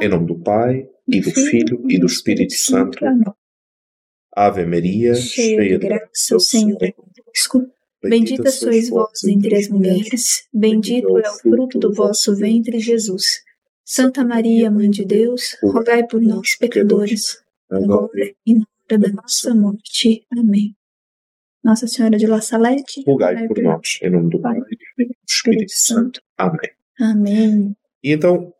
Em nome do Pai, e do Filho, e do Espírito Santo. Ave Maria, cheia de graça, o Senhor é convosco. Bendita sois vós entre as mulheres, bendito é o fruto do vosso ventre, Jesus. Santa Maria, Mãe de Deus, rogai por nós, pecadores, agora e na hora da nossa morte. Amém. Nossa Senhora de La Salete, rogai por nós, em nome do Pai e do Espírito Santo. Amém. Amém. E então,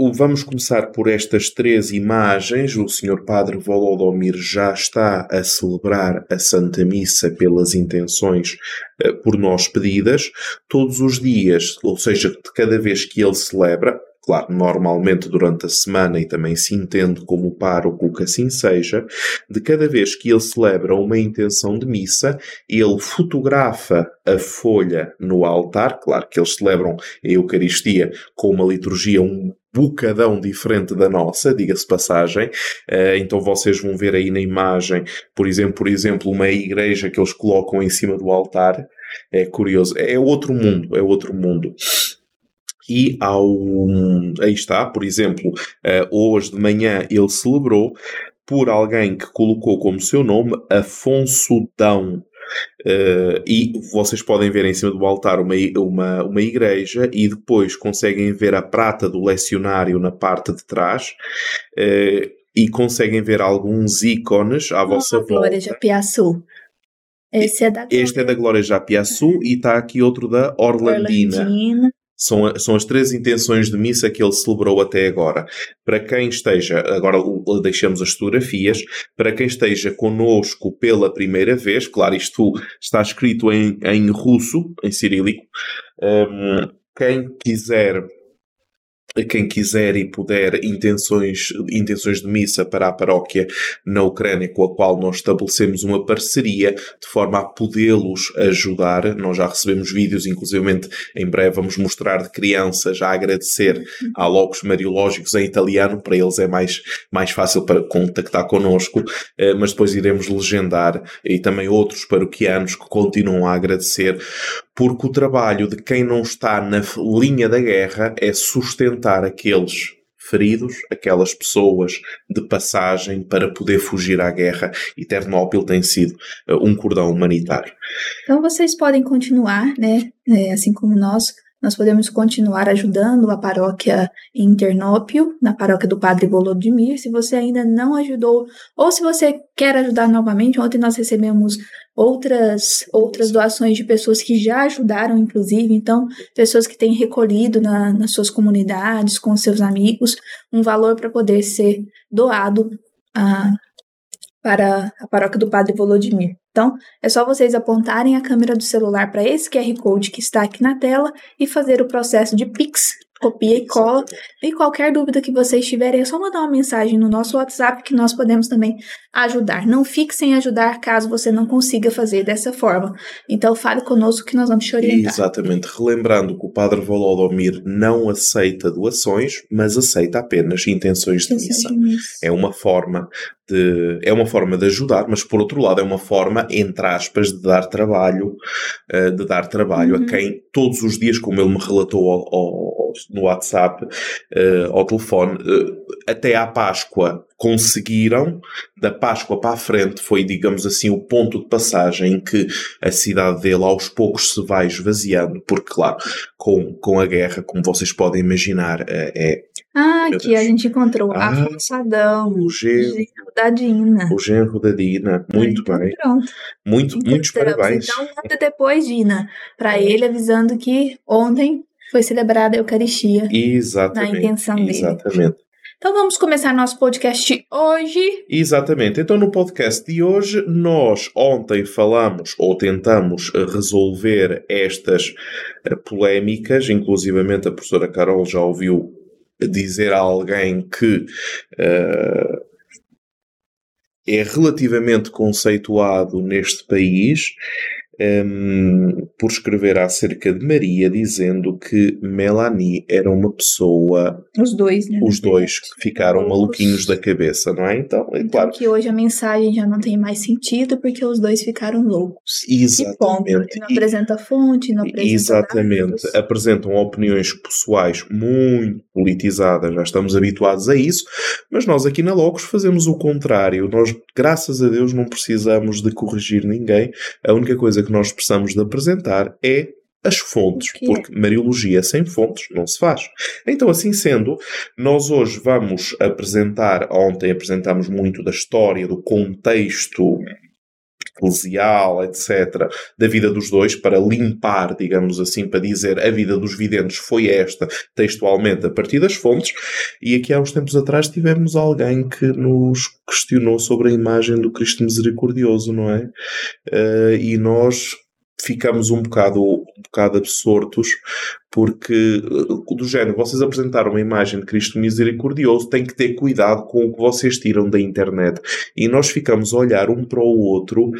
Vamos começar por estas três imagens. O Sr. Padre Volodomir já está a celebrar a Santa Missa pelas intenções eh, por nós pedidas. Todos os dias, ou seja, de cada vez que ele celebra, claro, normalmente durante a semana e também se entende como pároco que assim seja, de cada vez que ele celebra uma intenção de missa, ele fotografa a folha no altar, claro que eles celebram a Eucaristia com uma liturgia um bocadão diferente da nossa, diga-se passagem. Uh, então vocês vão ver aí na imagem, por exemplo, por exemplo, uma igreja que eles colocam em cima do altar. É curioso, é outro mundo, é outro mundo. E ao, aí está, por exemplo, uh, hoje de manhã ele celebrou por alguém que colocou como seu nome Afonso Dão. Uh, e vocês podem ver em cima do altar uma, uma, uma igreja e depois conseguem ver a prata do lecionário na parte de trás. Uh, e conseguem ver alguns ícones à vossa volta. Glória de Apiaçu. Esse é da Glória. Este é da Glória de Apiaçu e está aqui outro da Orlandina. Orlandina. São, são as três intenções de missa que ele celebrou até agora. Para quem esteja, agora deixamos as fotografias, para quem esteja conosco pela primeira vez, claro, isto está escrito em, em russo, em cirílico, um, quem quiser quem quiser e puder intenções, intenções de missa para a paróquia na Ucrânia com a qual nós estabelecemos uma parceria de forma a podê-los ajudar. Nós já recebemos vídeos, inclusive em breve vamos mostrar de crianças a agradecer a logos mariológicos em italiano, para eles é mais, mais fácil para contactar connosco, eh, mas depois iremos legendar e também outros paroquianos que continuam a agradecer porque o trabalho de quem não está na linha da guerra é sustentar aqueles feridos, aquelas pessoas de passagem para poder fugir à guerra. E Ternópil tem sido uh, um cordão humanitário. Então vocês podem continuar, né, é, assim como nós, nós podemos continuar ajudando a paróquia em Ternópio, na paróquia do Padre Volodymyr. Se você ainda não ajudou, ou se você quer ajudar novamente, ontem nós recebemos outras, outras doações de pessoas que já ajudaram, inclusive, então, pessoas que têm recolhido na, nas suas comunidades, com seus amigos, um valor para poder ser doado a, para a paróquia do Padre Volodymyr. Então, é só vocês apontarem a câmera do celular para esse QR Code que está aqui na tela e fazer o processo de Pix copia e cola. E qualquer dúvida que vocês tiverem, é só mandar uma mensagem no nosso WhatsApp que nós podemos também ajudar. Não fique sem ajudar caso você não consiga fazer dessa forma. Então fale conosco que nós vamos te orientar. Exatamente. Relembrando que o Padre Volodomir não aceita doações, mas aceita apenas intenções de missa. É uma forma de, é uma forma de ajudar, mas por outro lado é uma forma, entre aspas, de dar trabalho, uh, de dar trabalho uhum. a quem todos os dias, como ele me relatou ao, ao, no WhatsApp, uh, ao telefone, uh, até à Páscoa conseguiram, da Páscoa para a frente foi, digamos assim, o ponto de passagem em que a cidade dele aos poucos se vai esvaziando, porque claro, com, com a guerra, como vocês podem imaginar, é, ah, aqui a gente encontrou ah, Afonso Adão, o genro, da Dina. O genro da Dina, muito então, bem. Pronto. Muito, então, muitos parabéns. Então, nada depois, Dina, para ele avisando que ontem foi celebrada a Eucaristia. Exatamente. Na intenção dele. Exatamente. Então vamos começar nosso podcast hoje. Exatamente. Então no podcast de hoje nós ontem falamos ou tentamos resolver estas eh, polémicas, inclusivamente a professora Carol já ouviu dizer a alguém que uh, é relativamente conceituado neste país um, por escrever acerca de Maria, dizendo que Melanie era uma pessoa. Os dois, né? Os dois que ficaram maluquinhos da cabeça, não é? Então, é então, claro. que hoje a mensagem já não tem mais sentido porque os dois ficaram loucos. Exatamente. E não apresenta fonte, não apresenta. Exatamente. Dados. Apresentam opiniões pessoais muito politizadas, já estamos habituados a isso, mas nós aqui na Logos fazemos o contrário. Nós, graças a Deus, não precisamos de corrigir ninguém. A única coisa que nós precisamos de apresentar é as fontes, porque Mariologia sem fontes não se faz. Então, assim sendo, nós hoje vamos apresentar, ontem apresentámos muito da história, do contexto eclesial, etc., da vida dos dois, para limpar, digamos assim, para dizer a vida dos videntes foi esta, textualmente, a partir das fontes. E aqui há uns tempos atrás tivemos alguém que nos questionou sobre a imagem do Cristo Misericordioso, não é? Uh, e nós ficamos um bocado, um bocado absortos, porque, eh, do género, vocês apresentaram uma imagem de Cristo misericordioso, tem que ter cuidado com o que vocês tiram da internet. E nós ficamos a olhar um para o outro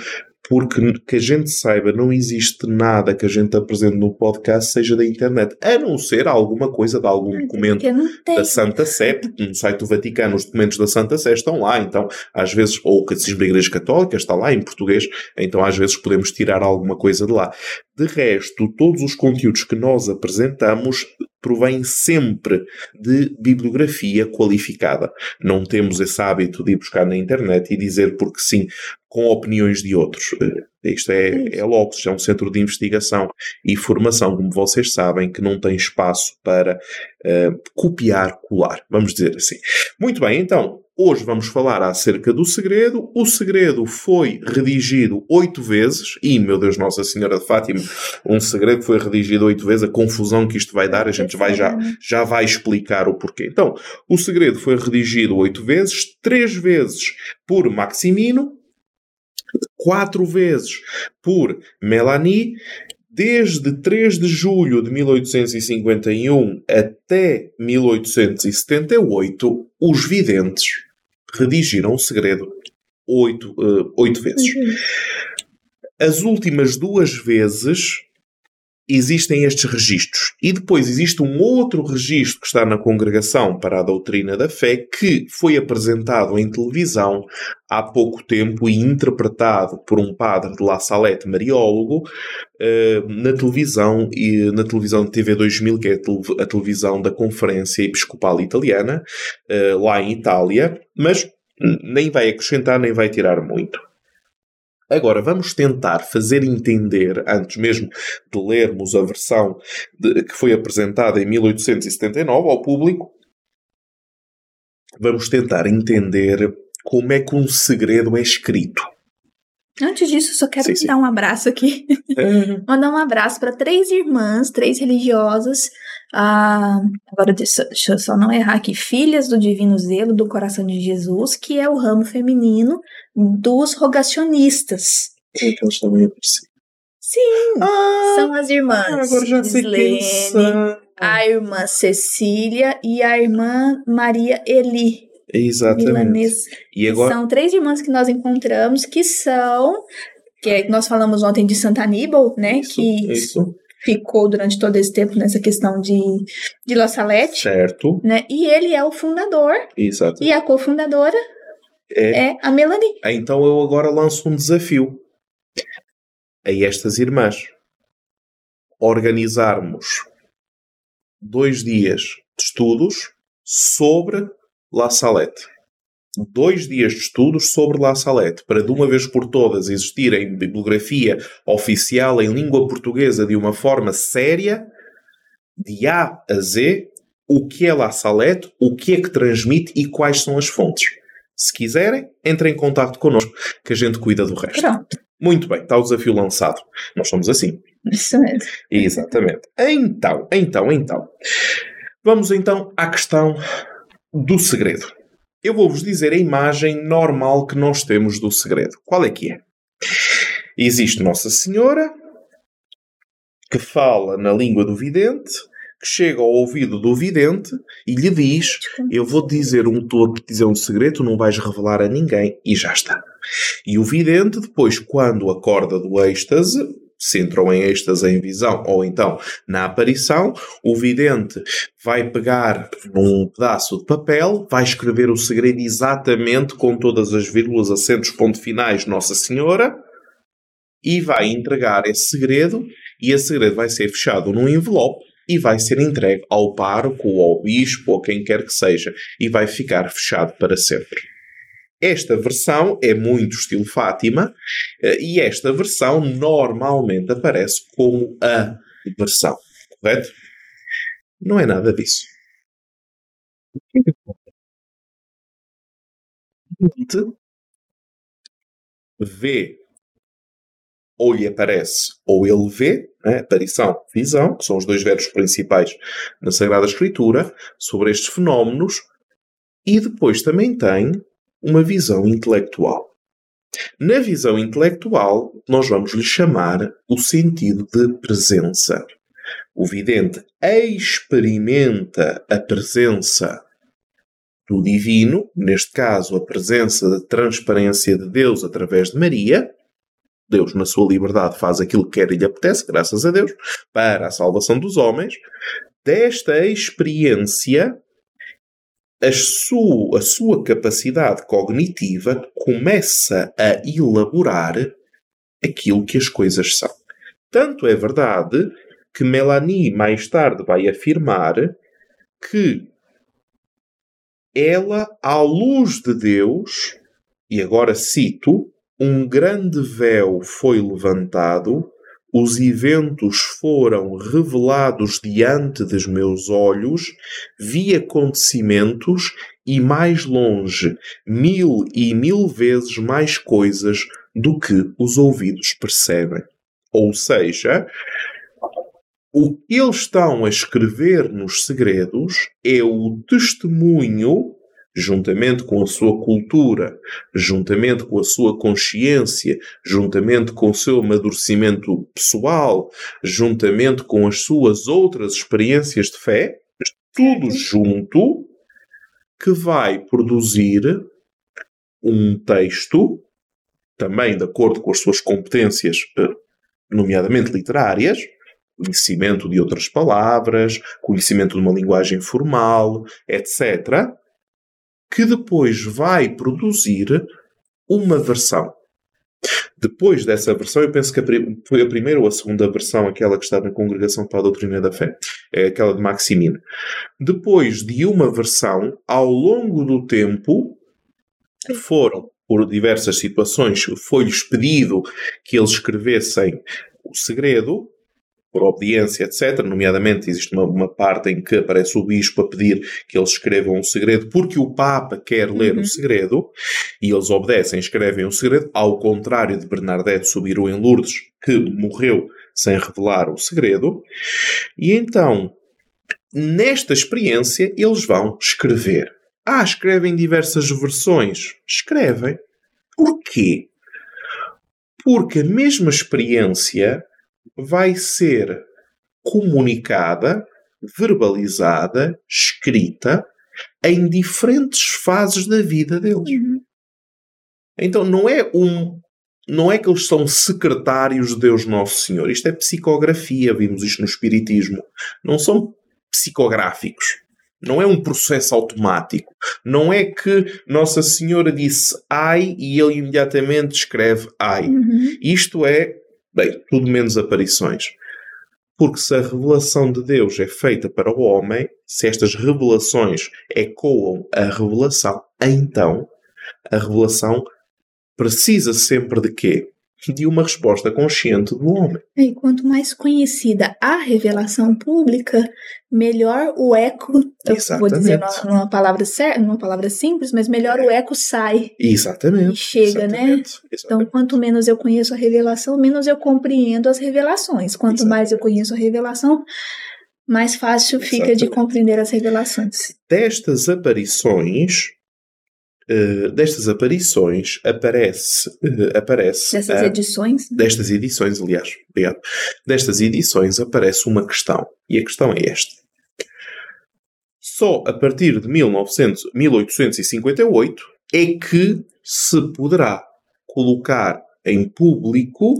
porque que a gente saiba, não existe nada que a gente apresente no podcast seja da internet, a não ser alguma coisa de algum documento da Santa Sé, no site do Vaticano os documentos da Santa Sé estão lá, então às vezes, ou o Catecismo da Igreja Católica está lá em português, então às vezes podemos tirar alguma coisa de lá. De resto, todos os conteúdos que nós apresentamos provém sempre de bibliografia qualificada. Não temos esse hábito de ir buscar na internet e dizer porque sim, com opiniões de outros. Eh, isto é, é logo, é um centro de investigação e formação, como vocês sabem, que não tem espaço para uh, copiar, colar, vamos dizer assim. Muito bem, então, Hoje vamos falar acerca do segredo. O segredo foi redigido oito vezes. E, meu Deus, Nossa Senhora de Fátima, um segredo foi redigido oito vezes. A confusão que isto vai dar, a gente vai já, já vai explicar o porquê. Então, o segredo foi redigido oito vezes, três vezes por Maximino, quatro vezes por Melanie desde 3 de julho de 1851 até 1878, os videntes redigiram o segredo oito, uh, oito vezes. Uhum. As últimas duas vezes existem estes registros. E depois existe um outro registro que está na Congregação para a Doutrina da Fé que foi apresentado em televisão há pouco tempo e interpretado por um padre de La Salette, mariólogo, uh, na televisão e na televisão de TV 2000, que é a televisão da Conferência Episcopal Italiana, uh, lá em Itália, mas nem vai acrescentar nem vai tirar muito. Agora, vamos tentar fazer entender, antes mesmo de lermos a versão de, que foi apresentada em 1879 ao público, vamos tentar entender como é que um segredo é escrito. Antes disso, só quero sim, sim. dar um abraço aqui. É. Mandar um abraço para três irmãs, três religiosas. Ah, agora, deixa, deixa eu só não errar aqui. Filhas do Divino Zelo do Coração de Jesus, que é o ramo feminino dos rogacionistas. Então, também Sim, ah, são as irmãs. Agora já sei a irmã Cecília e a irmã Maria Eli. Exatamente. Milanês. E agora... São três irmãs que nós encontramos que são. Que é, nós falamos ontem de Santa Aníbal, né? Isso, que isso. ficou durante todo esse tempo nessa questão de, de La Salette. Certo. Né? E ele é o fundador. Exato. E a cofundadora é, é a Melanie. Então eu agora lanço um desafio a estas irmãs. Organizarmos dois dias de estudos sobre La Salette. Dois dias de estudos sobre La Salette, para de uma vez por todas existir em bibliografia oficial em língua portuguesa de uma forma séria, de A a Z, o que é La Salette, o que é que transmite e quais são as fontes. Se quiserem, entrem em contato connosco, que a gente cuida do resto. Pronto. Muito bem, está o desafio lançado. Nós somos assim. Mesmo. Exatamente. Então, então, então. Vamos então à questão do segredo. Eu vou-vos dizer a imagem normal que nós temos do segredo. Qual é que é? Existe Nossa Senhora, que fala na língua do vidente, que chega ao ouvido do vidente e lhe diz: Eu vou dizer um todo, dizer um segredo, não vais revelar a ninguém, e já está. E o vidente, depois, quando acorda do êxtase, se entrou em êxtase em visão ou então na aparição, o vidente vai pegar num pedaço de papel, vai escrever o segredo exatamente com todas as vírgulas, acentos, pontos finais, Nossa Senhora, e vai entregar esse segredo, e esse segredo vai ser fechado num envelope e vai ser entregue ao pároco, ou ao bispo, ou quem quer que seja, e vai ficar fechado para sempre. Esta versão é muito estilo Fátima eh, e esta versão normalmente aparece como a versão, correto? Não é nada disso. Vê ou lhe aparece ou ele vê, né? aparição, visão, que são os dois verbos principais na Sagrada Escritura, sobre estes fenómenos, e depois também tem uma visão intelectual. Na visão intelectual, nós vamos lhe chamar o sentido de presença. O vidente experimenta a presença do divino, neste caso a presença da transparência de Deus através de Maria. Deus, na sua liberdade, faz aquilo que quer e lhe apetece, graças a Deus, para a salvação dos homens. Desta experiência, sua, a sua capacidade cognitiva começa a elaborar aquilo que as coisas são. Tanto é verdade que Melanie mais tarde vai afirmar que ela, à luz de Deus, e agora cito, um grande véu foi levantado os eventos foram revelados diante dos meus olhos, vi acontecimentos e mais longe, mil e mil vezes mais coisas do que os ouvidos percebem. Ou seja, o que eles estão a escrever nos segredos é o testemunho juntamente com a sua cultura, juntamente com a sua consciência, juntamente com o seu amadurecimento pessoal, juntamente com as suas outras experiências de fé, tudo junto, que vai produzir um texto, também de acordo com as suas competências, eh, nomeadamente literárias, conhecimento de outras palavras, conhecimento de uma linguagem formal, etc., que depois vai produzir uma versão. Depois dessa versão, eu penso que foi a primeira ou a segunda versão, aquela que está na Congregação para a Doutrina da Fé, é aquela de Maximino. Depois de uma versão, ao longo do tempo, foram, por diversas situações, foi-lhes pedido que eles escrevessem o segredo, por obediência, etc. Nomeadamente, existe uma, uma, parte em que aparece o bispo a pedir que eles escrevam um segredo porque o Papa quer ler uhum. o segredo e eles obedecem, escrevem o segredo, ao contrário de Bernadette Subiru em Lourdes, que morreu sem revelar o segredo. E então, nesta experiência, eles vão escrever. Ah, escrevem diversas versões. Escrevem. Porquê? Porque a mesma experiência vai ser comunicada, verbalizada, escrita em diferentes fases da vida deles. Uhum. Então não é um não é que eles são secretários de Deus Nosso Senhor. Isto é psicografia, vimos isto no Espiritismo. Não são psicográficos. Não é um processo automático. Não é que Nossa Senhora disse ai e ele imediatamente escreve ai. Uhum. Isto é Bem, tudo menos aparições. Porque se a revelação de Deus é feita para o homem, se estas revelações ecoam a revelação, então a revelação precisa sempre de quê? De uma resposta consciente do homem. E quanto mais conhecida a revelação pública, melhor o eco, eu Exatamente. vou dizer numa palavra certa, numa palavra simples, mas melhor o eco sai. Exatamente. E chega, né? Exatamente. né? Exatamente. Então, quanto menos eu conheço a revelação, menos eu compreendo as revelações. Quanto Exatamente. mais eu conheço a revelação, mais fácil fica de compreender as revelações. Destas aparições, Uh, destas aparições aparece. Uh, aparece Destas edições? Destas edições, aliás. Obrigado. Destas edições aparece uma questão. E a questão é esta. Só a partir de 1900, 1858 é que se poderá colocar em público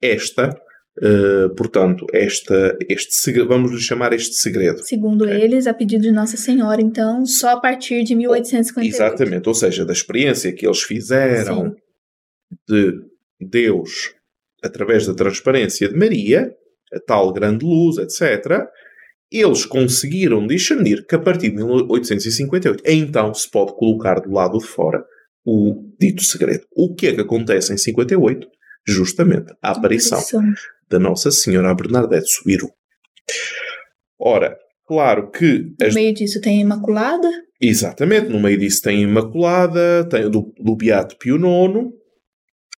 esta Uh, portanto, esta, este vamos lhe chamar este segredo. Segundo okay. eles, a pedido de Nossa Senhora, então, só a partir de 1858. Exatamente, ou seja, da experiência que eles fizeram Sim. de Deus através da transparência de Maria, a tal grande luz, etc., eles conseguiram discernir que a partir de 1858, então se pode colocar do lado de fora o dito segredo. O que é que acontece em 58? Justamente a aparição, da Nossa Senhora Bernadette Subiru. Ora, claro que. No as... meio disso tem a Imaculada? Exatamente, no meio disso tem a Imaculada, tem do, do Beato Pio IX,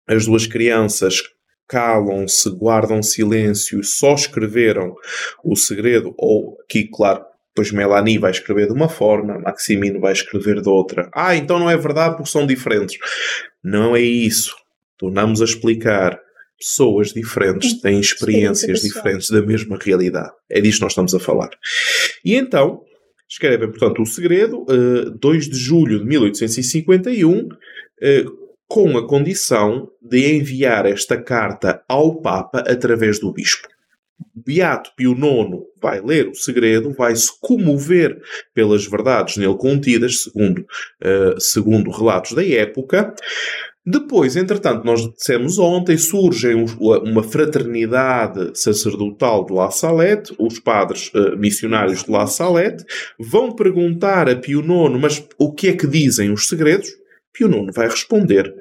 as duas crianças calam-se, guardam silêncio, só escreveram o segredo, ou aqui, claro, depois Melanie vai escrever de uma forma, Maximino vai escrever de outra. Ah, então não é verdade porque são diferentes. Não é isso. Tornamos a explicar. Pessoas diferentes têm experiências diferentes da mesma realidade. É disto que nós estamos a falar. E então, escrevem, portanto, o segredo, uh, eh, 2 de julho de 1851, uh, com a condição de enviar esta carta ao Papa através do Bispo. Beato Pio IX vai ler o segredo, vai se comover pelas verdades nele contidas, segundo, uh, segundo relatos da época. Depois, entretanto, nós dissemos ontem, surge uma fraternidade sacerdotal de La Salette, os padres uh, missionários de La Salette, vão perguntar a Pio IX, mas o que é que dizem os segredos? Pio IX vai responder: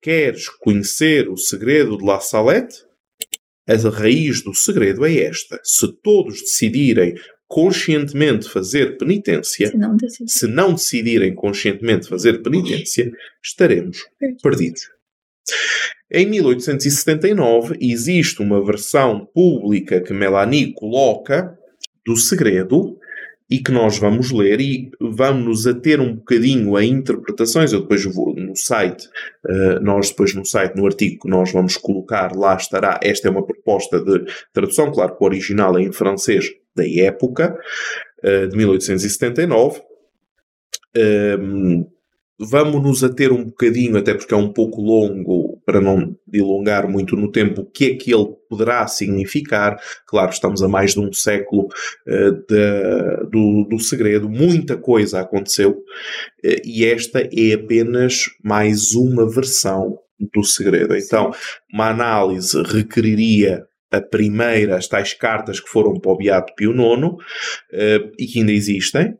Queres conhecer o segredo de La Salette? A raiz do segredo é esta: se todos decidirem conscientemente fazer penitência, se não, se não decidirem conscientemente fazer penitência, estaremos perdidos. Em 1879 existe uma versão pública que Melanie coloca do segredo e que nós vamos ler e vamos nos ater um bocadinho a interpretações. Eu depois vou no site, uh, nós depois no site, no artigo que nós vamos colocar, lá estará. Esta é uma proposta de tradução, claro que o original é em francês da época, uh, de 1879. Um, Vamos nos ater um bocadinho, até porque é um pouco longo, para não dilongar muito no tempo, o que é que ele poderá significar. Claro, estamos a mais de um século uh, de, do, do segredo, muita coisa aconteceu, uh, e esta é apenas mais uma versão do segredo. Então, uma análise requeriria a primeira, as tais cartas que foram para o Beato Pio IX uh, e que ainda existem,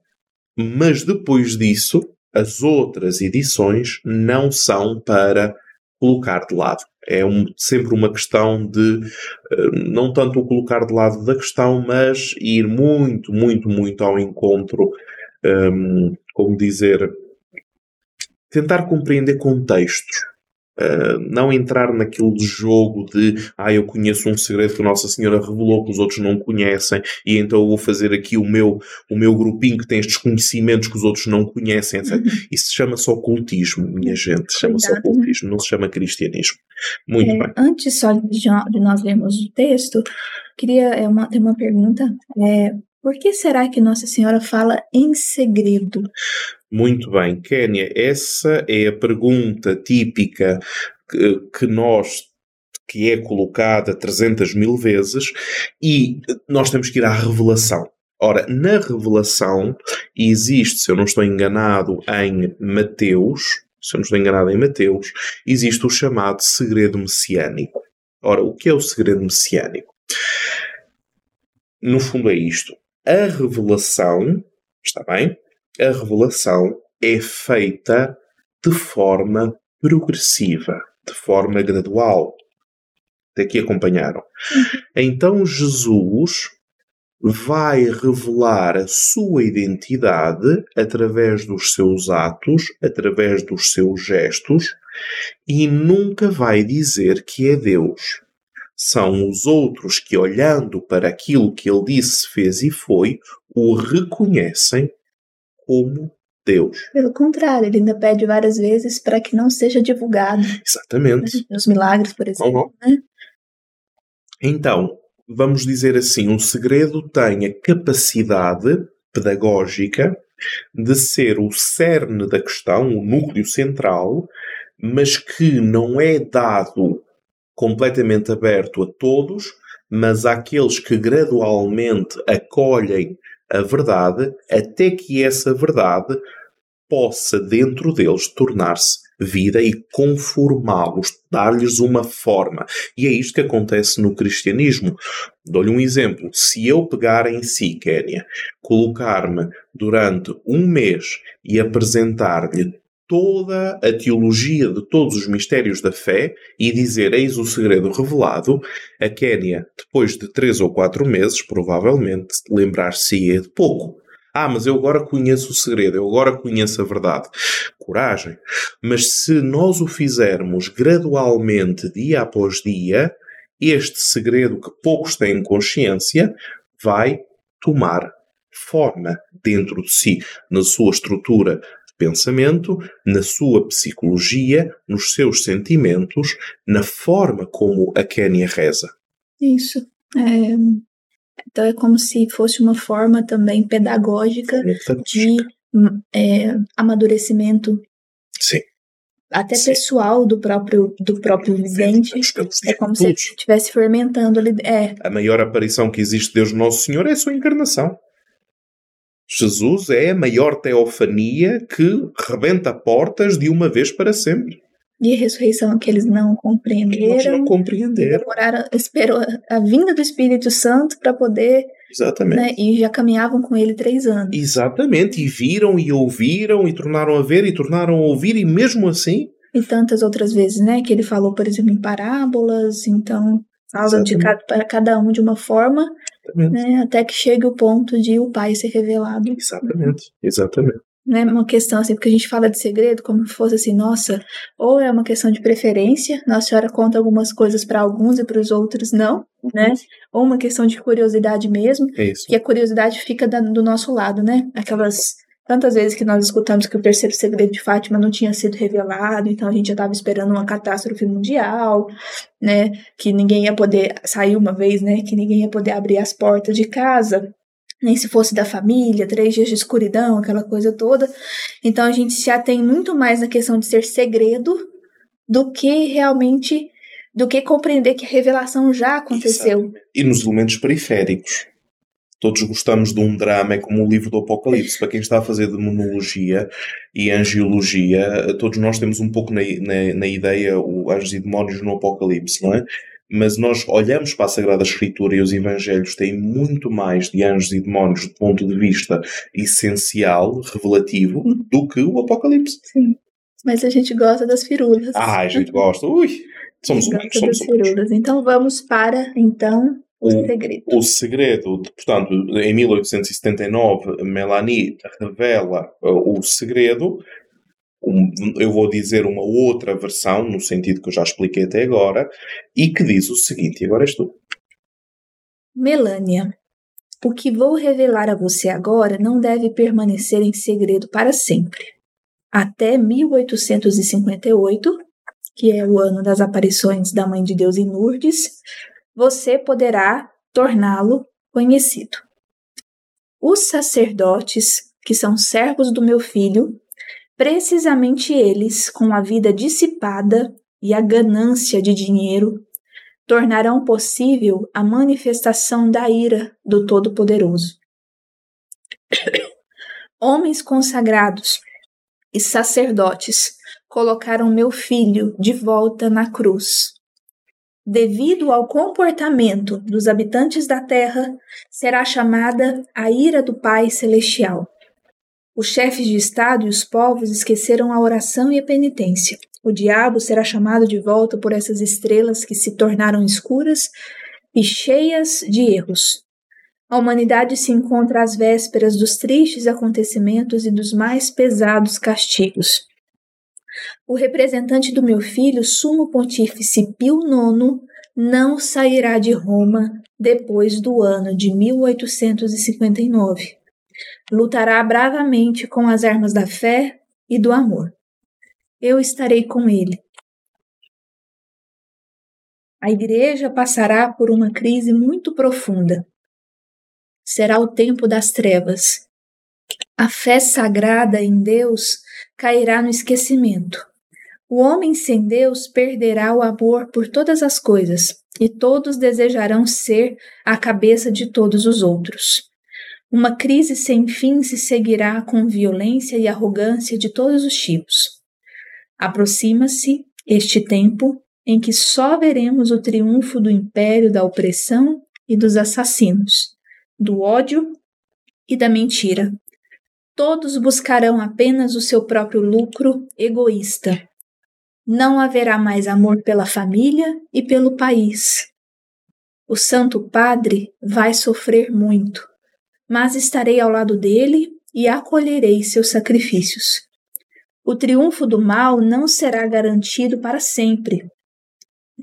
mas depois disso as outras edições não são para colocar de lado. É um, sempre uma questão de uh, não tanto o colocar de lado da questão, mas ir muito, muito, muito ao encontro, um, como dizer, tentar compreender contextos. Uh, não entrar naquele jogo de ah, eu conheço um segredo que Nossa Senhora revelou que os outros não conhecem e então eu vou fazer aqui o meu, o meu grupinho que tem estes conhecimentos que os outros não conhecem, etc. Uhum. Isso chama-se ocultismo, minha gente. Chama-se ocultismo, não se chama cristianismo. Muito é, bem. Antes só de, de, nós lermos o texto, queria é uma, ter uma pergunta. É, por que será que Nossa Senhora fala em segredo? Muito bem, Kénia, essa é a pergunta típica que, que nós que é colocada 300 mil vezes e nós temos que ir à revelação. Ora, na revelação existe, se eu não estou enganado, em Mateus, se eu não estou enganado em Mateus, existe o chamado segredo messiânico. Ora, o que é o segredo messiânico? No fundo é isto a revelação, está bem? A revelação é feita de forma progressiva, de forma gradual. Daqui acompanharam. Uhum. Então Jesus vai revelar a sua identidade através dos seus atos, através dos seus gestos, e nunca vai dizer que é Deus são os outros que, olhando para aquilo que ele disse, fez e foi, o reconhecem como Deus. Pelo contrário, ele ainda pede várias vezes para que não seja divulgado. Exatamente. Né? Os milagres, por exemplo. Né? Então, vamos dizer assim, o segredo tem a capacidade pedagógica de ser o cerne da questão, o núcleo central, mas que não é dado completamente aberto a todos, mas àqueles que gradualmente acolhem a verdade, até que essa verdade possa dentro deles tornar-se vida e conformá-los, dar-lhes uma forma. E é isto que acontece no cristianismo. Dou-lhe um exemplo. Se eu pegar em si, Kénia, colocar-me durante um mês e apresentar-lhe toda a teologia de todos os mistérios da fé e dizer eis o segredo revelado, a Kénia, depois de três ou quatro meses, provavelmente lembrar-se-ia de pouco. Ah, mas eu agora conheço o segredo, eu agora conheço a verdade. Coragem. Mas se nós o fizermos gradualmente, dia após dia, este segredo que poucos têm consciência vai tomar forma dentro de si, na sua estrutura pensamento, na sua psicologia, nos seus sentimentos, na forma como a Kénia reza. Isso. É, então é como se fosse uma forma também pedagógica de é, amadurecimento. Sim. Até Sim. pessoal do próprio do próprio vidente. É como se estivesse fermentando ali. É. A maior aparição que existe de Deus Nosso Senhor é a sua encarnação. Jesus é a maior teofania que rebenta portas de uma vez para sempre. E a ressurreição que eles não compreenderam. Eles não compreenderam. Demoraram, esperou a vinda do Espírito Santo para poder. Exatamente. Né, e já caminhavam com ele três anos. Exatamente. E viram e ouviram e tornaram a ver e tornaram a ouvir, e mesmo assim. E tantas outras vezes, né? Que ele falou, por exemplo, em parábolas, então fala de cada, para cada um de uma forma né, até que chegue o ponto de o pai ser revelado. Exatamente, exatamente. Não é uma questão assim, porque a gente fala de segredo como se fosse assim, nossa, ou é uma questão de preferência, Nossa Senhora conta algumas coisas para alguns e para os outros não, né? Ou uma questão de curiosidade mesmo, é isso. que a curiosidade fica da, do nosso lado, né? Aquelas tantas vezes que nós escutamos que o terceiro segredo de Fátima não tinha sido revelado, então a gente já estava esperando uma catástrofe mundial, né, que ninguém ia poder sair uma vez, né, que ninguém ia poder abrir as portas de casa, nem se fosse da família, três dias de escuridão, aquela coisa toda. Então a gente se atém muito mais na questão de ser segredo do que realmente do que compreender que a revelação já aconteceu. E nos elementos periféricos Todos gostamos de um drama, é como o livro do Apocalipse. Para quem está a fazer demonologia e angiologia, todos nós temos um pouco na, na, na ideia o anjos e demónios no Apocalipse, não é? Mas nós olhamos para a Sagrada Escritura e os Evangelhos têm muito mais de anjos e demónios do ponto de vista essencial, revelativo, do que o Apocalipse. Sim. Mas a gente gosta das firulas. Ah, a gente gosta. Ui! Somos humanos, somos humanos. Então vamos para, então, o, segredo. O segredo, portanto, em 1879, Melanie revela uh, o segredo. Um, eu vou dizer uma outra versão, no sentido que eu já expliquei até agora, e que diz o seguinte: agora és tu. Melania, o que vou revelar a você agora não deve permanecer em segredo para sempre. Até 1858, que é o ano das aparições da Mãe de Deus em Lourdes, você poderá torná-lo conhecido. Os sacerdotes, que são servos do meu filho, precisamente eles, com a vida dissipada e a ganância de dinheiro, tornarão possível a manifestação da ira do Todo-Poderoso. Homens consagrados e sacerdotes colocaram meu filho de volta na cruz devido ao comportamento dos habitantes da terra, será chamada a ira do Pai Celestial. Os chefes de Estado e os povos esqueceram a oração e a penitência. O diabo será chamado de volta por essas estrelas que se tornaram escuras e cheias de erros. A humanidade se encontra às vésperas dos tristes acontecimentos e dos mais pesados castigos. O representante do meu filho, sumo pontífice Pio IX, não sairá de Roma depois do ano de 1859. Lutará bravamente com as armas da fé e do amor. Eu estarei com ele. A igreja passará por uma crise muito profunda. Será o tempo das trevas. A fé sagrada em Deus cairá no esquecimento. O homem sem Deus perderá o amor por todas as coisas, e todos desejarão ser a cabeça de todos os outros. Uma crise sem fim se seguirá com violência e arrogância de todos os tipos. Aproxima-se este tempo em que só veremos o triunfo do império da opressão e dos assassinos, do ódio e da mentira. Todos buscarão apenas o seu próprio lucro egoísta. Não haverá mais amor pela família e pelo país. O Santo Padre vai sofrer muito mas estarei ao lado dele e acolherei seus sacrifícios. O triunfo do mal não será garantido para sempre.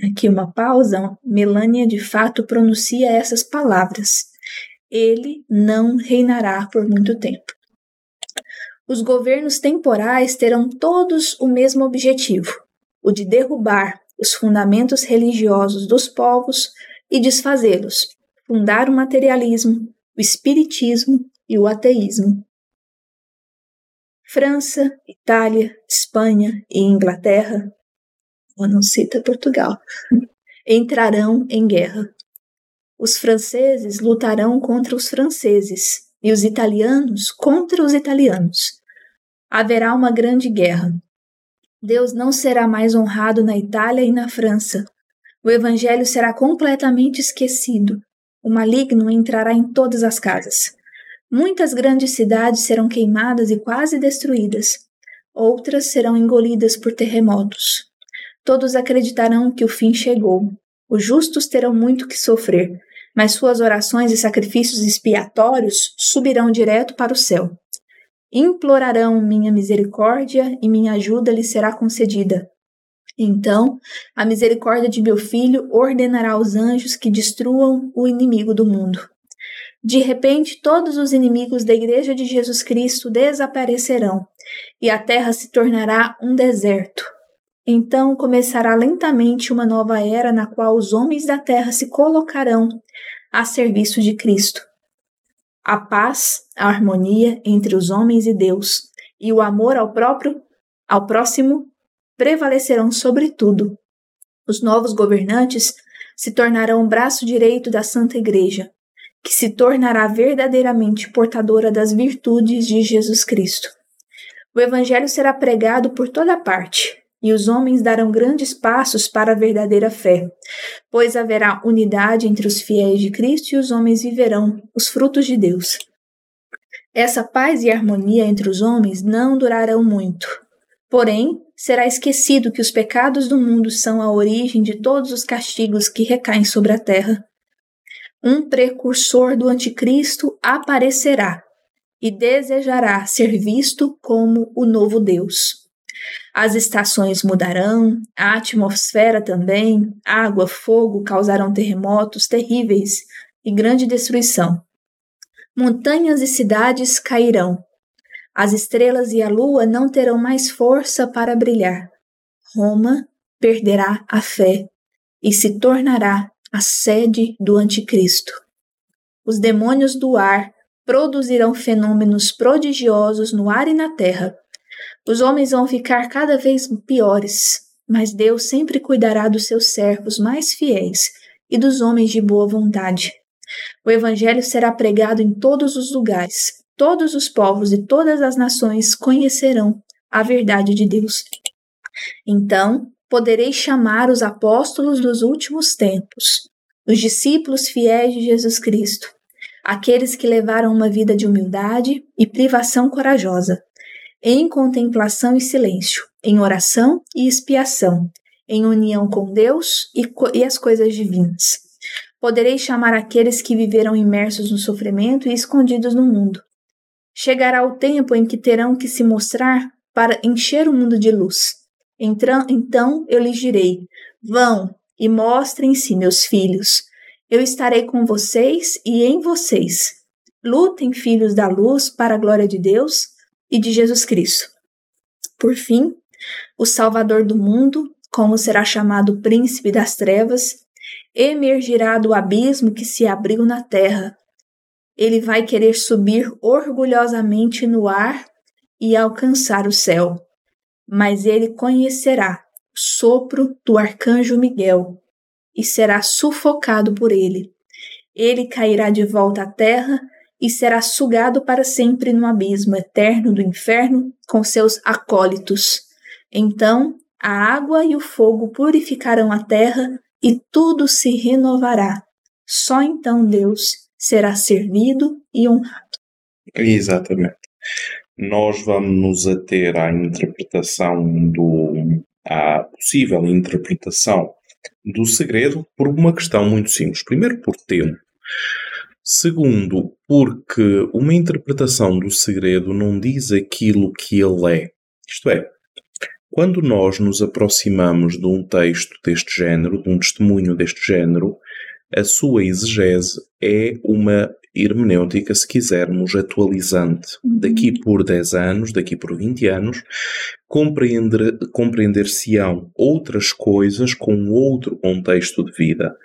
Aqui uma pausa, Melânia de fato pronuncia essas palavras. Ele não reinará por muito tempo. Os governos temporais terão todos o mesmo objetivo, o de derrubar os fundamentos religiosos dos povos e desfazê-los, fundar o materialismo, o espiritismo e o ateísmo. França, Itália, Espanha e Inglaterra, ou não cita Portugal, entrarão em guerra. Os franceses lutarão contra os franceses e os italianos contra os italianos. Haverá uma grande guerra. Deus não será mais honrado na Itália e na França. O evangelho será completamente esquecido o maligno entrará em todas as casas. Muitas grandes cidades serão queimadas e quase destruídas. Outras serão engolidas por terremotos. Todos acreditarão que o fim chegou. Os justos terão muito que sofrer, mas suas orações e sacrifícios expiatórios subirão direto para o céu. Implorarão minha misericórdia e minha ajuda lhes será concedida. Então, a misericórdia de meu filho ordenará aos anjos que destruam o inimigo do mundo. De repente, todos os inimigos da Igreja de Jesus Cristo desaparecerão e a terra se tornará um deserto. Então começará lentamente uma nova era na qual os homens da terra se colocarão a serviço de Cristo. A paz, a harmonia entre os homens e Deus e o amor ao próprio, ao próximo prevalecerão sobre tudo. Os novos governantes se tornarão o braço direito da Santa Igreja, que se tornará verdadeiramente portadora das virtudes de Jesus Cristo. O Evangelho será pregado por toda parte, e os homens darão grandes passos para a verdadeira fé, pois haverá unidade entre os fiéis de Cristo e os homens viverão os frutos de Deus. Essa paz e harmonia entre os homens não durarão muito. Porém, será esquecido que os pecados do mundo são a origem de todos os castigos que recaem sobre a terra. Um precursor do Anticristo aparecerá e desejará ser visto como o novo Deus. As estações mudarão, a atmosfera também, água, fogo causarão terremotos terríveis e grande destruição. Montanhas e cidades cairão, as estrelas e a lua não terão mais força para brilhar. Roma perderá a fé e se tornará a sede do Anticristo. Os demônios do ar produzirão fenômenos prodigiosos no ar e na terra. Os homens vão ficar cada vez piores, mas Deus sempre cuidará dos seus servos mais fiéis e dos homens de boa vontade. O Evangelho será pregado em todos os lugares, todos os povos e todas as nações conhecerão a verdade de Deus. Então poderei chamar os apóstolos dos últimos tempos, os discípulos fiéis de Jesus Cristo, aqueles que levaram uma vida de humildade e privação corajosa, em contemplação e silêncio, em oração e expiação, em união com Deus e, e as coisas divinas. Poderei chamar aqueles que viveram imersos no sofrimento e escondidos no mundo, Chegará o tempo em que terão que se mostrar para encher o mundo de luz. Então eu lhes direi: Vão e mostrem-se, meus filhos. Eu estarei com vocês e em vocês. Lutem, filhos da luz, para a glória de Deus e de Jesus Cristo. Por fim, o Salvador do mundo, como será chamado Príncipe das Trevas, emergirá do abismo que se abriu na terra ele vai querer subir orgulhosamente no ar e alcançar o céu. Mas ele conhecerá o sopro do arcanjo Miguel, e será sufocado por ele. Ele cairá de volta à terra e será sugado para sempre no abismo eterno do inferno com seus acólitos. Então a água e o fogo purificarão a terra e tudo se renovará. Só então Deus será servido e honrado. Exatamente. Nós vamos nos ater à interpretação do. à possível interpretação do segredo por uma questão muito simples. Primeiro, por tempo. Segundo, porque uma interpretação do segredo não diz aquilo que ele é. Isto é, quando nós nos aproximamos de um texto deste género, de um testemunho deste género, a sua exegese é uma hermenêutica, se quisermos, atualizante. Uhum. Daqui por 10 anos, daqui por 20 anos, compreender, compreender-se-ão outras coisas com outro contexto de vida.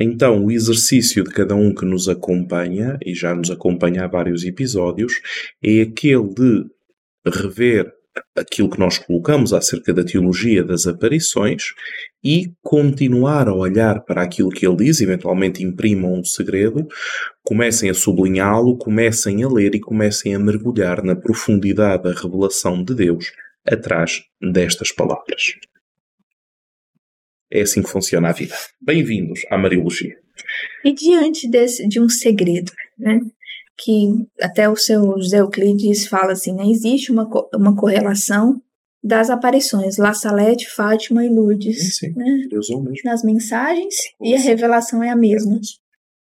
Então, o exercício de cada um que nos acompanha, e já nos acompanha há vários episódios, é aquele de rever aquilo que nós colocamos acerca da teologia das aparições e continuar a olhar para aquilo que ele diz, eventualmente imprimam um segredo, comecem a sublinhá-lo, comecem a ler e comecem a mergulhar na profundidade da revelação de Deus atrás destas palavras. É assim que funciona a vida. Bem-vindos à Mariologia. E diante desse, de um segredo, né? que até o seu José Euclides fala assim, né? Existe uma, uma correlação das aparições, La Salete, Fátima e Lourdes. Sim, sim. Né? Deus é o mesmo. Nas mensagens a e a revelação é a mesma.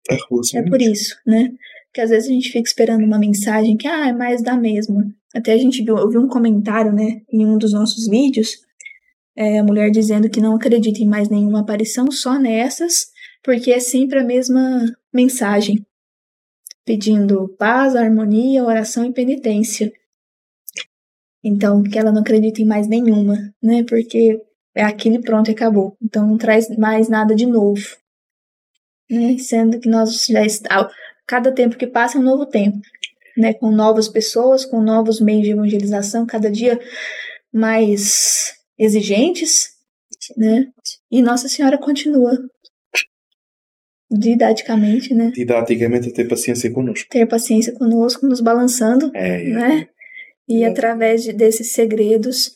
É, a é por isso, né? Porque às vezes a gente fica esperando uma mensagem que ah, é mais da mesma. Até a gente viu, eu vi um comentário, né, em um dos nossos vídeos, é, a mulher dizendo que não acredita em mais nenhuma aparição, só nessas, porque é sempre a mesma mensagem pedindo paz, harmonia, oração e penitência. Então, que ela não acredita em mais nenhuma, né? Porque é aquilo e pronto, acabou. Então, não traz mais nada de novo. Né? Sendo que nós já está, cada tempo que passa é um novo tempo, né? Com novas pessoas, com novos meios de evangelização, cada dia mais exigentes, né? E Nossa Senhora continua didaticamente, né? Didaticamente, ter paciência conosco. Ter paciência conosco, nos balançando, é, né? E é. através de, desses segredos,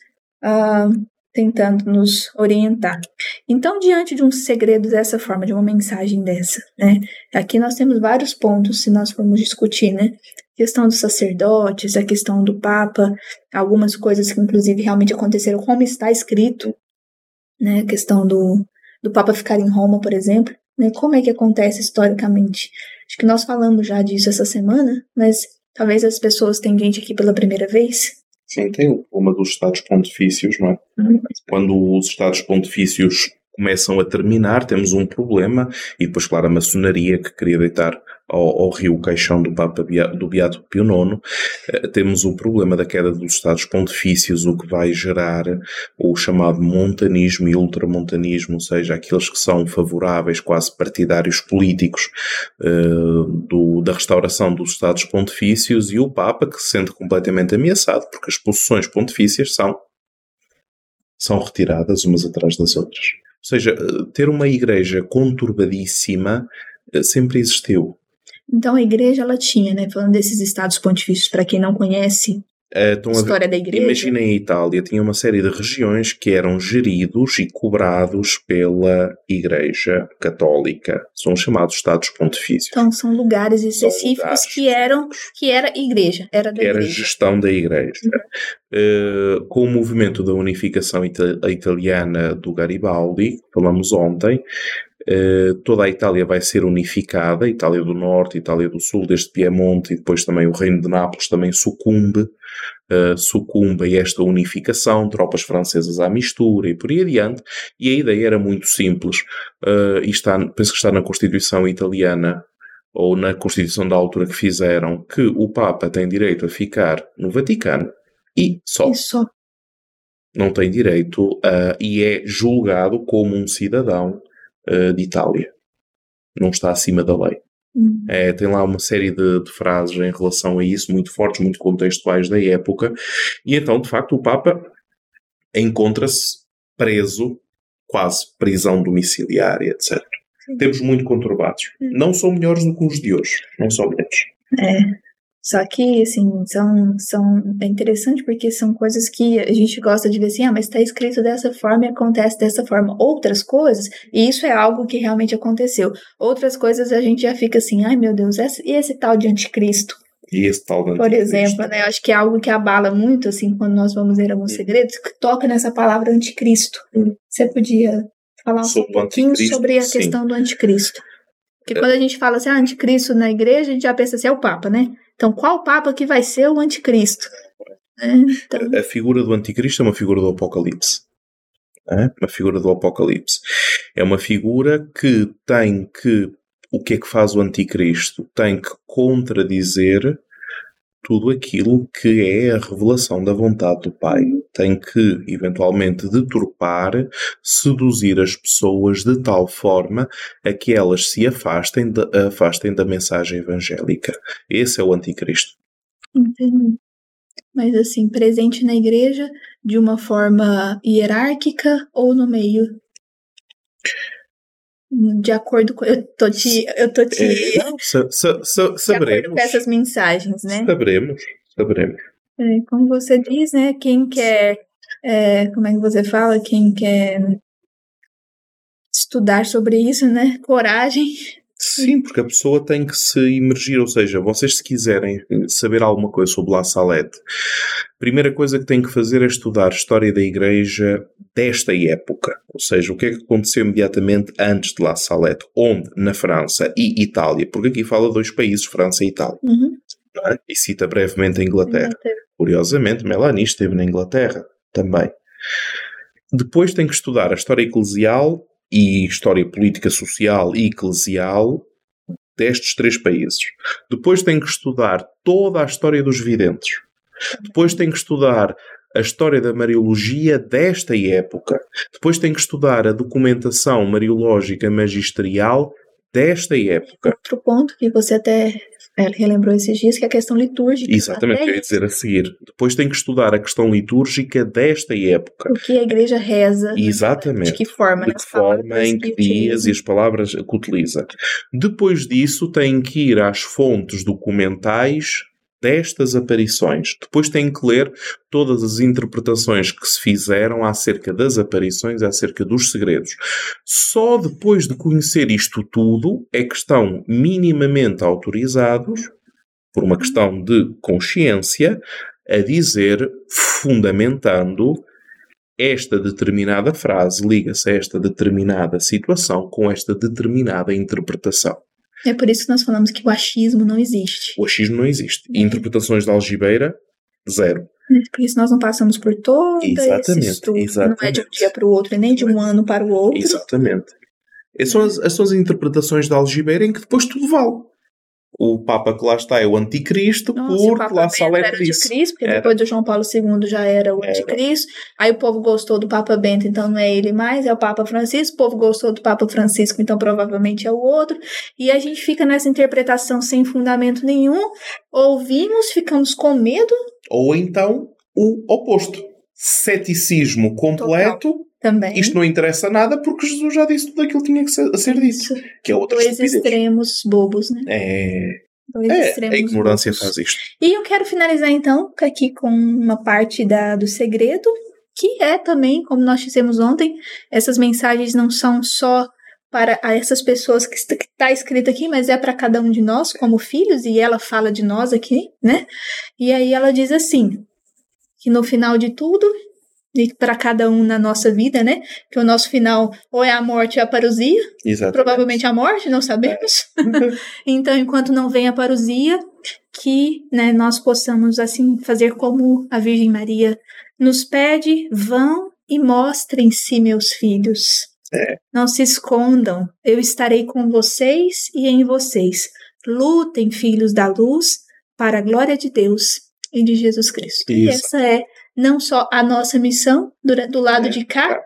uh, tentando nos orientar. Então, diante de um segredo dessa forma, de uma mensagem dessa, né? Aqui nós temos vários pontos, se nós formos discutir, né? Questão dos sacerdotes, a questão do Papa, algumas coisas que inclusive realmente aconteceram, como está escrito, né? A questão do, do Papa ficar em Roma, por exemplo, né? Como é que acontece historicamente? Acho que nós falamos já disso essa semana, mas talvez as pessoas tenham gente aqui pela primeira vez. Sim, tem o problema dos Estados Pontifícios, não é? Uhum. Quando os Estados Pontifícios começam a terminar, temos um problema, e depois, claro, a maçonaria que queria deitar ao, ao rio Caixão do Papa do Beato Pio IX, eh, temos o problema da queda dos Estados Pontifícios, o que vai gerar o chamado montanismo e ultramontanismo, ou seja, aqueles que são favoráveis, quase partidários políticos, uh, do, da restauração dos Estados Pontifícios, e o Papa que se sente completamente ameaçado, porque as posições pontifícias são, são retiradas umas atrás das outras. Ou seja, eh, ter uma igreja conturbadíssima sempre existiu. Então a igreja ela tinha, né, falando desses estados pontifícios, para quem não conhece a história da igreja. Imaginem a Itália, tinha uma série de regiões que eram geridos e cobrados pela Igreja Católica. São chamados Estados Pontifícios. Então são lugares específicos lugares que eram que era igreja, era da era igreja. gestão da igreja. Uh, com o movimento da unificação italiana do Garibaldi, falamos ontem, Uh, toda a Itália vai ser unificada, Itália do Norte, Itália do Sul, desde Piemonte e depois também o Reino de Nápoles também sucumbe, uh, sucumbe a esta unificação, tropas francesas à mistura e por aí adiante, e a ideia era muito simples, uh, e está, penso que está na Constituição italiana, ou na Constituição da altura que fizeram, que o Papa tem direito a ficar no Vaticano e só. E só. Não tem direito a, e é julgado como um cidadão uh, de Itália. Não está acima da lei. Uhum. É, tem lá uma série de, de, frases em relação a isso, muito fortes, muito contextuais da época. E então, de facto, o Papa encontra-se preso quase prisão domiciliária, etc. Sim. Temos muito conturbados. Hum. Não são melhores do que os de hoje. Não são melhores. É. Só que, assim, são, são, é interessante porque são coisas que a gente gosta de ver assim, ah, mas está escrito dessa forma e acontece dessa forma. Outras coisas, e isso é algo que realmente aconteceu. Outras coisas a gente já fica assim, ai meu Deus, esse, e esse tal de anticristo? E esse tal de Por exemplo, né, eu acho que é algo que abala muito, assim, quando nós vamos ler alguns segredos, que toca nessa palavra anticristo. Você podia falar um pouquinho sobre a sim. questão do anticristo? Porque é. quando a gente fala assim, ah, anticristo na igreja, a gente já pensa assim, é o Papa, né? Então, qual Papa que vai ser o anticristo? É, então... A figura do anticristo é uma figura do Apocalipse. É? Uma figura do Apocalipse. É uma figura que tem que. O que é que faz o anticristo? Tem que contradizer tudo aquilo que é a revelação da vontade do Pai. Tem que, eventualmente, deturpar, seduzir as pessoas de tal forma a que elas se afastem, de, afastem da mensagem evangélica. Esse é o anticristo. Entendi. Mas assim, presente na igreja de uma forma hierárquica ou no meio de acordo com. Eu tô te. Eu tô te. É, não, sa, saberemos. com essas mensagens, né? Saberemos, saberemos. É, como você diz, né? Quem quer. É, como é que você fala? Quem quer estudar sobre isso, né? Coragem. Sim, porque a pessoa tem que se imergir, ou seja, vocês se quiserem saber alguma coisa sobre La Salette, a primeira coisa que têm que fazer é estudar a história da igreja desta época, ou seja, o que é que aconteceu imediatamente antes de La Salette, onde? Na França e Itália, porque aqui fala dois países, França e Itália. Uhum. É? E cita brevemente a Inglaterra. Inglaterra. Curiosamente, Melanie esteve na Inglaterra também. Depois tem que estudar a história eclesial e história política, social e eclesial destes três países. Depois tem que estudar toda a história dos videntes. Depois tem que estudar a história da Mariologia desta época. Depois tem que estudar a documentação mariológica magisterial desta época. Outro ponto que você até é, relembrou esses dias, que é a questão litúrgica. Exatamente, eu ia dizer a seguir. Depois tem que estudar a questão litúrgica desta época. O que a igreja reza. Exatamente. De que forma. De que forma, em que dias e as palavras que utiliza. Depois disso tem que ir às fontes documentais destas aparições. Depois tem que ler todas as interpretações que se fizeram acerca das aparições, acerca dos segredos. Só depois de conhecer isto tudo é que estão minimamente autorizados, por uma questão de consciência, a dizer, fundamentando esta determinada frase liga-se a esta determinada situação com esta determinada interpretação. É por isso que nós falamos que o achismo não existe. O achismo não existe. E interpretações da algibeira, zero. É por isso nós não passamos por todo exatamente, estudo. Exatamente. Não é de um dia para o outro, nem de um ano para o outro. Exatamente. Essas são as, são as interpretações da algibeira em que depois tudo vale o Papa que lá está é o anticristo, Nossa, porque lá sala é Cristo. Porque era. depois do João Paulo II já era o era. anticristo. Aí o povo gostou do Papa Bento, então não é ele mais, é o Papa Francisco. O povo gostou do Papa Francisco, então provavelmente é o outro. E a gente fica nessa interpretação sem fundamento nenhum. Ouvimos, ficamos com medo. Ou então o oposto. Ceticismo completo. Total também. Isto não interessa nada porque Jesus já disse tudo aquilo que tinha que ser, a ser dito. Que é outra Dois estupidez. extremos bobos, né? É. Dois é, extremos a ignorância bobos. faz isto. E eu quero finalizar então aqui com uma parte da, do segredo, que é também, como nós dissemos ontem, essas mensagens não são só para essas pessoas que está escrito aqui, mas é para cada um de nós como filhos, e ela fala de nós aqui, né? E aí ela diz assim: que no final de tudo, para cada um na nossa vida, né? Que o nosso final ou é a morte ou a parousia. Exatamente. Provavelmente a morte, não sabemos. É. então, enquanto não vem a parousia, que né, nós possamos assim fazer como a Virgem Maria nos pede, vão e mostrem-se, meus filhos. É. Não se escondam, eu estarei com vocês e em vocês. Lutem, filhos da luz, para a glória de Deus e de Jesus Cristo. Isso. E essa é não só a nossa missão do, do lado é. de cá,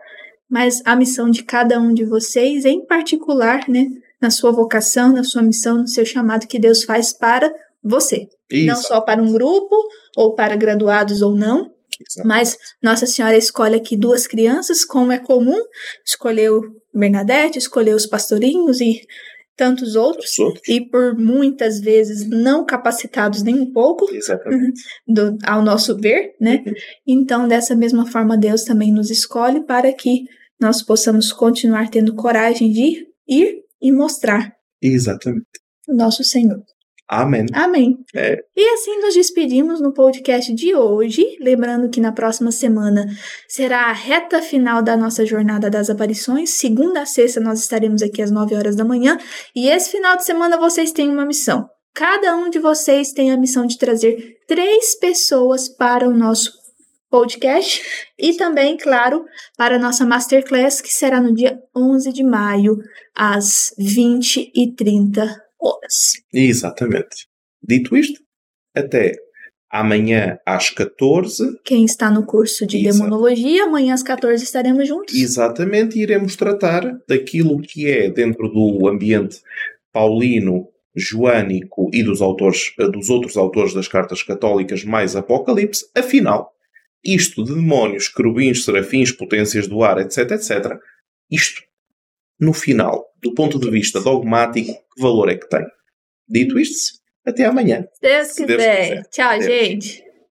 mas a missão de cada um de vocês, em particular, né, na sua vocação, na sua missão, no seu chamado que Deus faz para você. Isso. Não só para um grupo, ou para graduados ou não, Exato. Mas Nossa Senhora escolhe aqui duas crianças, como é comum, escolheu Bernadette, escolheu os pastorinhos e tantos outros, outros, e por muitas vezes não capacitados nem um pouco, do, ao nosso ver, né? Uhum. Então, dessa mesma forma, Deus também nos escolhe para que nós possamos continuar tendo coragem de ir e mostrar. Exatamente. O nosso Senhor. Amém. Amém. É. E assim nos despedimos no podcast de hoje. Lembrando que na próxima semana será a reta final da nossa jornada das aparições. Segunda a sexta nós estaremos aqui às 9 horas da manhã. E esse final de semana vocês têm uma missão. Cada um de vocês tem a missão de trazer três pessoas para o nosso podcast e também, claro, para a nossa Masterclass, que será no dia 11 de maio, às 20h30 horas. Exatamente. Dito isto, até amanhã às 14. Quem está no curso de Exato. demonologia, amanhã às 14 estaremos juntos. Exatamente, iremos tratar daquilo que é dentro do ambiente paulino, joânico e dos autores, dos outros autores das cartas católicas mais Apocalipse. Afinal, isto de demónios, querubins, serafins, potências do ar, etc, etc. Isto no final, do ponto de vista dogmático, que valor é que tem? Dito isto, até amanhã. Deus quiser. Deus quiser. Tchau, Deus. gente.